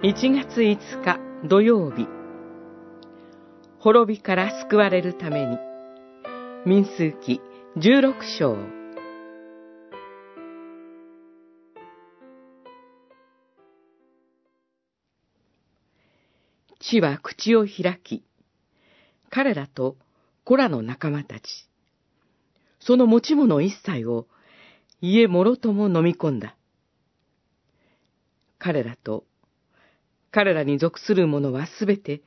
1月5日土曜日。滅びから救われるために。民数記16章。地は口を開き彼らとコラの仲間たちその持ち物一切を家もろとも飲み込んだ。彼らと彼らに属する者はすべて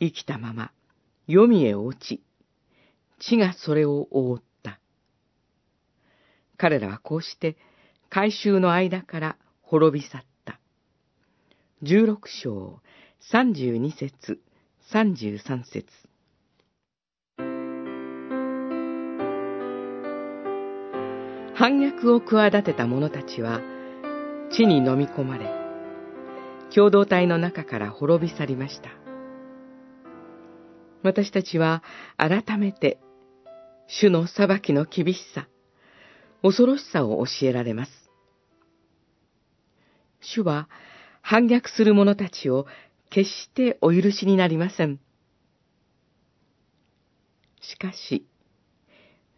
生きたまま黄泉へ落ち、地がそれを覆った。彼らはこうして改宗の間から滅び去った。十六章三十二節三十三節反逆を企てた者たちは地に飲み込まれ、共同体の中から滅び去りました。私たちは改めて、主の裁きの厳しさ、恐ろしさを教えられます。主は反逆する者たちを決してお許しになりません。しかし、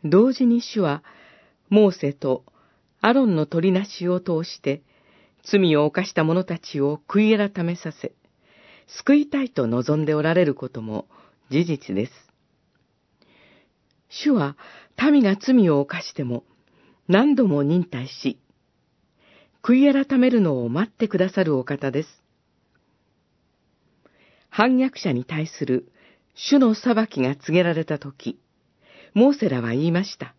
同時に主は、モーセとアロンの取りなしを通して、罪を犯した者たちを悔い改めさせ、救いたいと望んでおられることも事実です。主は民が罪を犯しても何度も忍耐し、悔い改めるのを待ってくださるお方です。反逆者に対する主の裁きが告げられたとき、モーセらは言いました。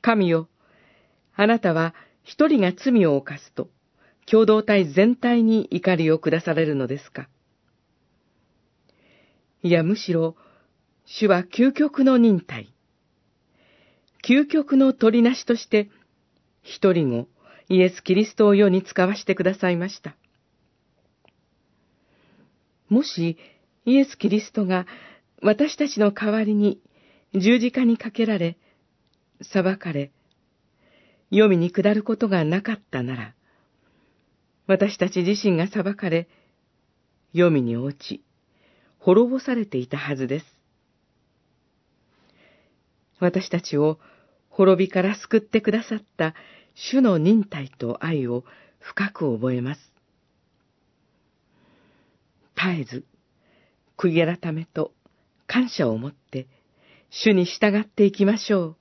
神よ、あなたは一人が罪を犯すと、共同体全体に怒りを下されるのですかいや、むしろ、主は究極の忍耐。究極の取りなしとして、一人後、イエス・キリストを世に使わしてくださいました。もし、イエス・キリストが私たちの代わりに十字架にかけられ、裁かれ、黄泉に下ることがなかったなら、私たち自身が裁かれ、黄泉に落ち、滅ぼされていたはずです。私たちを滅びから救ってくださった主の忍耐と愛を深く覚えます。絶えず、悔い改めと感謝を持って、主に従っていきましょう。